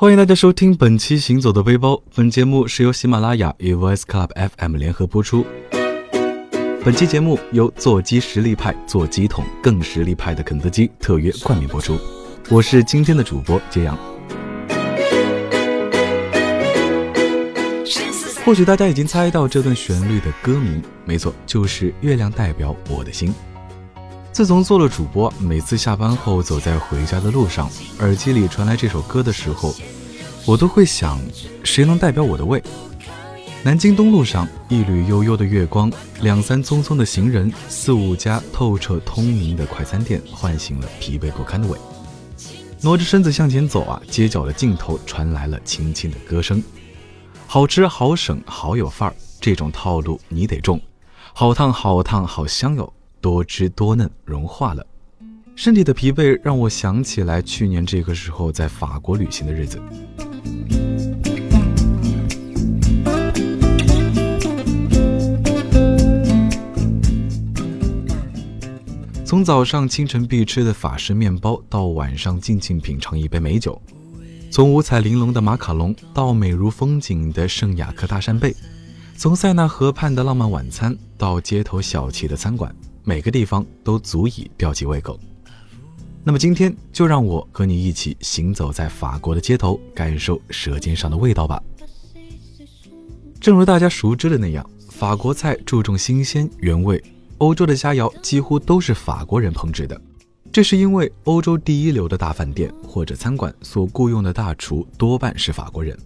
欢迎大家收听本期《行走的背包》，本节目是由喜马拉雅与 Voice Club FM 联合播出。本期节目由座机实力派、做机桶更实力派的肯德基特约冠名播出。我是今天的主播揭阳。或许大家已经猜到这段旋律的歌名，没错，就是《月亮代表我的心》。自从做了主播，每次下班后走在回家的路上，耳机里传来这首歌的时候，我都会想，谁能代表我的胃？南京东路上，一缕悠悠的月光，两三匆匆的行人，四五家透彻通明的快餐店，唤醒了疲惫不堪的胃。挪着身子向前走啊，街角的尽头传来了轻轻的歌声。好吃好省好有范儿，这种套路你得中。好烫好烫好香哟。多汁多嫩，融化了。身体的疲惫让我想起来去年这个时候在法国旅行的日子。从早上清晨必吃的法式面包，到晚上静静品尝一杯美酒；从五彩玲珑的马卡龙，到美如风景的圣雅克大扇贝；从塞纳河畔的浪漫晚餐，到街头小气的餐馆。每个地方都足以吊起胃口。那么今天就让我和你一起行走在法国的街头，感受舌尖上的味道吧。正如大家熟知的那样，法国菜注重新鲜原味，欧洲的佳肴几乎都是法国人烹制的。这是因为欧洲第一流的大饭店或者餐馆所雇佣的大厨多半是法国人，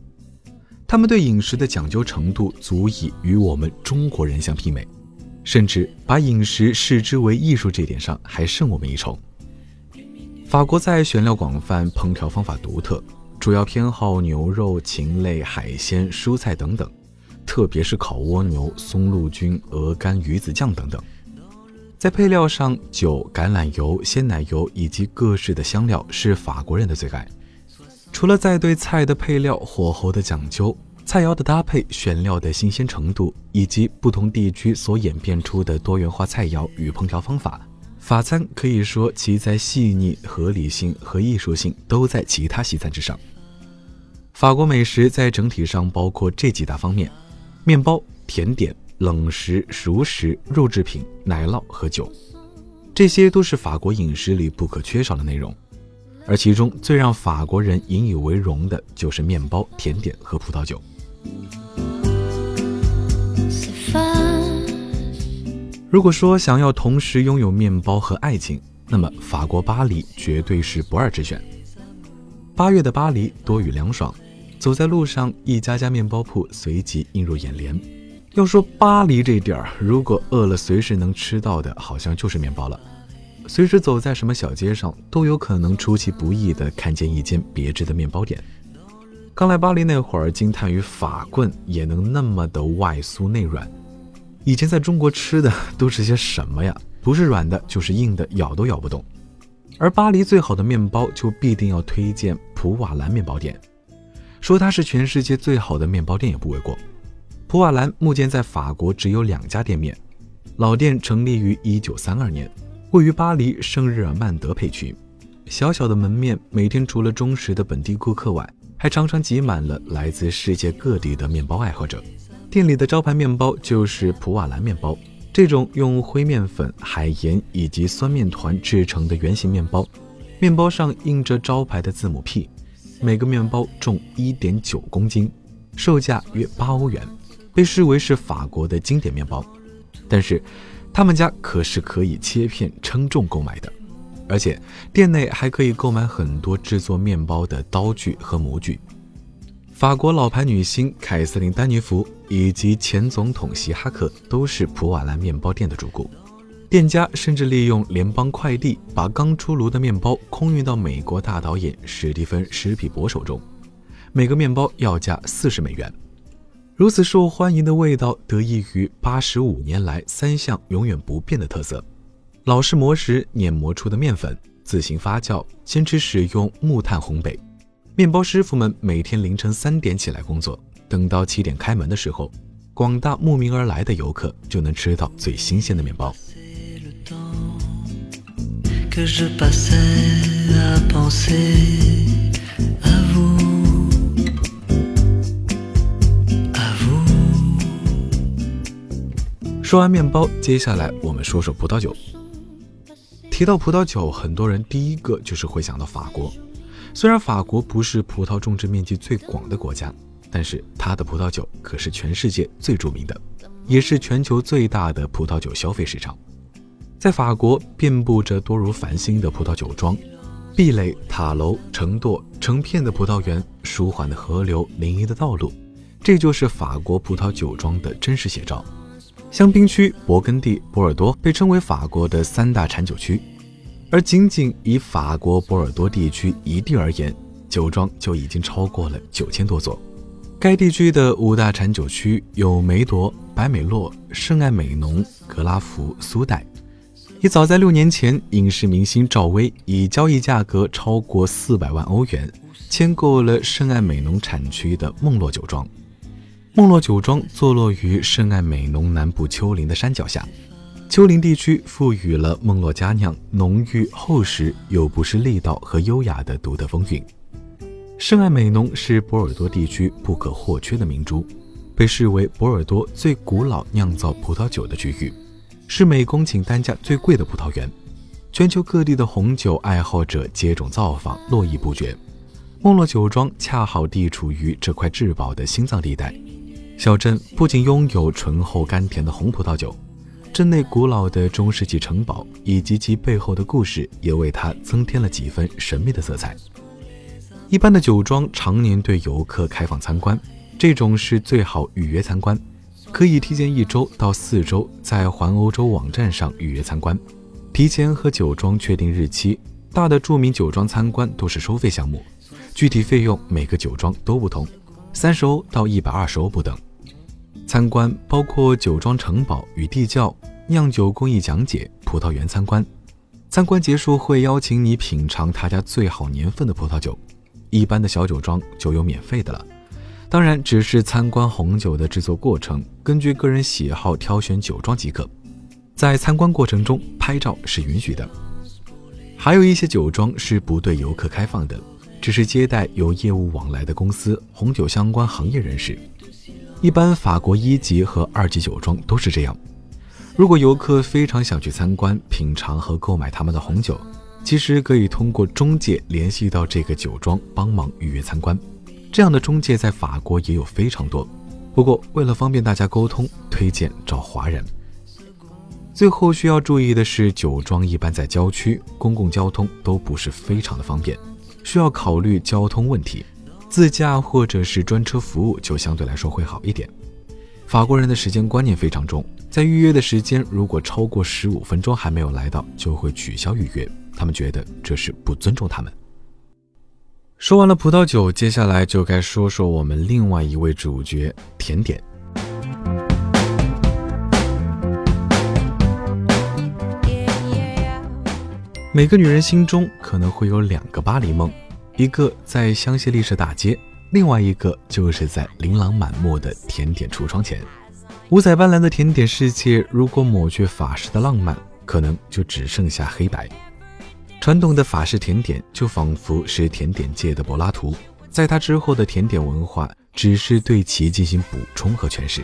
他们对饮食的讲究程度足以与我们中国人相媲美。甚至把饮食视之为艺术，这点上还胜我们一筹。法国菜选料广泛，烹调方法独特，主要偏好牛肉、禽类、海鲜、蔬菜等等，特别是烤蜗牛、松露菌、鹅肝、鱼子酱等等。在配料上，酒、橄榄油、鲜奶油以及各式的香料是法国人的最爱。除了在对菜的配料、火候的讲究。菜肴的搭配、选料的新鲜程度，以及不同地区所演变出的多元化菜肴与烹调方法，法餐可以说其在细腻、合理性和艺术性都在其他西餐之上。法国美食在整体上包括这几大方面：面包、甜点、冷食、熟食、肉制品、奶酪和酒，这些都是法国饮食里不可缺少的内容。而其中最让法国人引以为荣的就是面包、甜点和葡萄酒。如果说想要同时拥有面包和爱情，那么法国巴黎绝对是不二之选。八月的巴黎多雨凉爽，走在路上，一家家面包铺随即映入眼帘。要说巴黎这地儿，如果饿了，随时能吃到的，好像就是面包了。随时走在什么小街上，都有可能出其不意地看见一间别致的面包店。刚来巴黎那会儿，惊叹于法棍也能那么的外酥内软。以前在中国吃的都是些什么呀？不是软的，就是硬的，咬都咬不动。而巴黎最好的面包，就必定要推荐普瓦兰面包店。说它是全世界最好的面包店也不为过。普瓦兰目前在法国只有两家店面，老店成立于一九三二年，位于巴黎圣日耳曼德佩区。小小的门面，每天除了忠实的本地顾客外，还常常挤满了来自世界各地的面包爱好者。店里的招牌面包就是普瓦兰面包，这种用灰面粉、海盐以及酸面团制成的圆形面包，面包上印着招牌的字母 P，每个面包重一点九公斤，售价约八欧元，被视为是法国的经典面包。但是，他们家可是可以切片称重购买的。而且店内还可以购买很多制作面包的刀具和模具。法国老牌女星凯瑟琳·丹尼弗以及前总统希哈克都是普瓦兰面包店的主顾。店家甚至利用联邦快递把刚出炉的面包空运到美国大导演史蒂芬·史皮伯手中，每个面包要价四十美元。如此受欢迎的味道得益于八十五年来三项永远不变的特色。老式磨石碾磨出的面粉，自行发酵，坚持使用木炭烘焙。面包师傅们每天凌晨三点起来工作，等到七点开门的时候，广大慕名而来的游客就能吃到最新鲜的面包。说完面包，接下来我们说说葡萄酒。提到葡萄酒，很多人第一个就是会想到法国。虽然法国不是葡萄种植面积最广的国家，但是它的葡萄酒可是全世界最著名的，也是全球最大的葡萄酒消费市场。在法国，遍布着多如繁星的葡萄酒庄，壁垒、塔楼、成垛、成片的葡萄园、舒缓的河流、林荫的道路，这就是法国葡萄酒庄的真实写照。香槟区、勃艮第、波尔多被称为法国的三大产酒区。而仅仅以法国波尔多地区一地而言，酒庄就已经超过了九千多座。该地区的五大产酒区有梅多、白美洛、圣爱美浓、格拉福、苏代。也早在六年前，影视明星赵薇以交易价格超过四百万欧元签购了圣爱美浓产区的梦洛酒庄。梦洛酒庄坐落于圣艾美浓南部丘陵的山脚下。丘陵地区赋予了梦洛佳酿浓郁厚实又不失力道和优雅的独特风韵。圣艾美浓是波尔多地区不可或缺的明珠，被视为波尔多最古老酿造葡萄酒的区域，是每公顷单价最贵的葡萄园。全球各地的红酒爱好者接踵造访，络绎不绝。梦洛酒庄恰好地处于这块至宝的心脏地带，小镇不仅拥有醇厚甘甜的红葡萄酒。镇内古老的中世纪城堡以及其背后的故事，也为它增添了几分神秘的色彩。一般的酒庄常年对游客开放参观，这种是最好预约参观，可以提前一周到四周在环欧洲网站上预约参观，提前和酒庄确定日期。大的著名酒庄参观都是收费项目，具体费用每个酒庄都不同，三十欧到一百二十欧不等。参观包括酒庄城堡与地窖、酿酒工艺讲解、葡萄园参观。参观结束会邀请你品尝他家最好年份的葡萄酒，一般的小酒庄就有免费的了。当然，只是参观红酒的制作过程，根据个人喜好挑选酒庄即可。在参观过程中拍照是允许的。还有一些酒庄是不对游客开放的，只是接待有业务往来的公司、红酒相关行业人士。一般法国一级和二级酒庄都是这样。如果游客非常想去参观、品尝和购买他们的红酒，其实可以通过中介联系到这个酒庄帮忙预约参观。这样的中介在法国也有非常多。不过为了方便大家沟通，推荐找华人。最后需要注意的是，酒庄一般在郊区，公共交通都不是非常的方便，需要考虑交通问题。自驾或者是专车服务就相对来说会好一点。法国人的时间观念非常重，在预约的时间如果超过十五分钟还没有来到，就会取消预约。他们觉得这是不尊重他们。说完了葡萄酒，接下来就该说说我们另外一位主角——甜点。每个女人心中可能会有两个巴黎梦。一个在香榭丽舍大街，另外一个就是在琳琅满目的甜点橱窗前。五彩斑斓的甜点世界，如果抹去法式的浪漫，可能就只剩下黑白。传统的法式甜点就仿佛是甜点界的柏拉图，在他之后的甜点文化只是对其进行补充和诠释。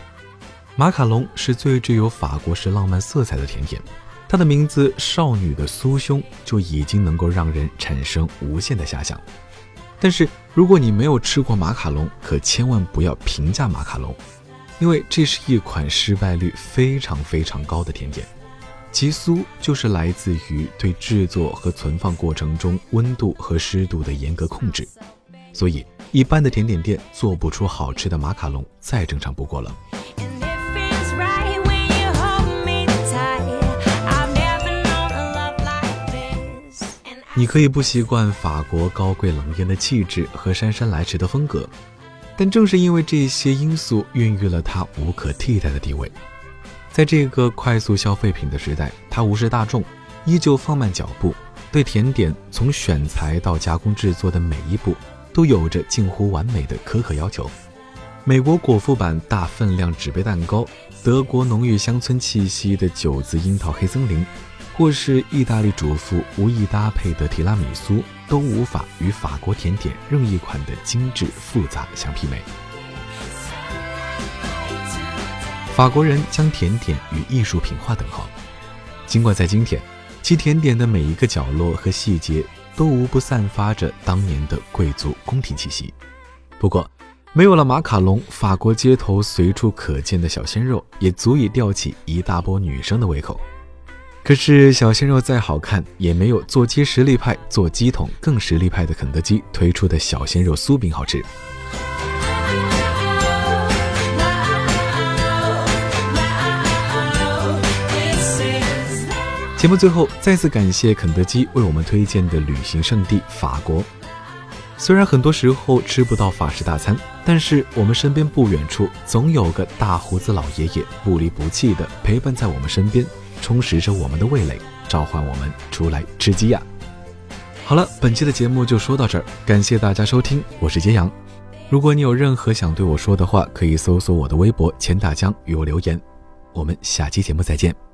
马卡龙是最具有法国式浪漫色彩的甜点。它的名字“少女的酥胸”就已经能够让人产生无限的遐想。但是，如果你没有吃过马卡龙，可千万不要评价马卡龙，因为这是一款失败率非常非常高的甜点。其酥就是来自于对制作和存放过程中温度和湿度的严格控制，所以一般的甜点店做不出好吃的马卡龙，再正常不过了。你可以不习惯法国高贵冷艳的气质和姗姗来迟的风格，但正是因为这些因素，孕育了它无可替代的地位。在这个快速消费品的时代，它无视大众，依旧放慢脚步，对甜点从选材到加工制作的每一步都有着近乎完美的苛刻要求。美国果腹版大分量纸杯蛋糕，德国浓郁乡村气息的九子樱桃黑森林。或是意大利主妇无意搭配的提拉米苏，都无法与法国甜点任意款的精致复杂相媲美。法国人将甜点与艺术品划等号。尽管在今天，其甜点的每一个角落和细节都无不散发着当年的贵族宫廷气息。不过，没有了马卡龙，法国街头随处可见的小鲜肉也足以吊起一大波女生的胃口。可是，小鲜肉再好看，也没有做鸡实力派、做鸡桶更实力派的肯德基推出的小鲜肉酥饼好吃。节目最后，再次感谢肯德基为我们推荐的旅行胜地法国。虽然很多时候吃不到法式大餐，但是我们身边不远处总有个大胡子老爷爷不离不弃地陪伴在我们身边，充实着我们的味蕾，召唤我们出来吃鸡呀！好了，本期的节目就说到这儿，感谢大家收听，我是揭阳。如果你有任何想对我说的话，可以搜索我的微博钱大江与我留言。我们下期节目再见。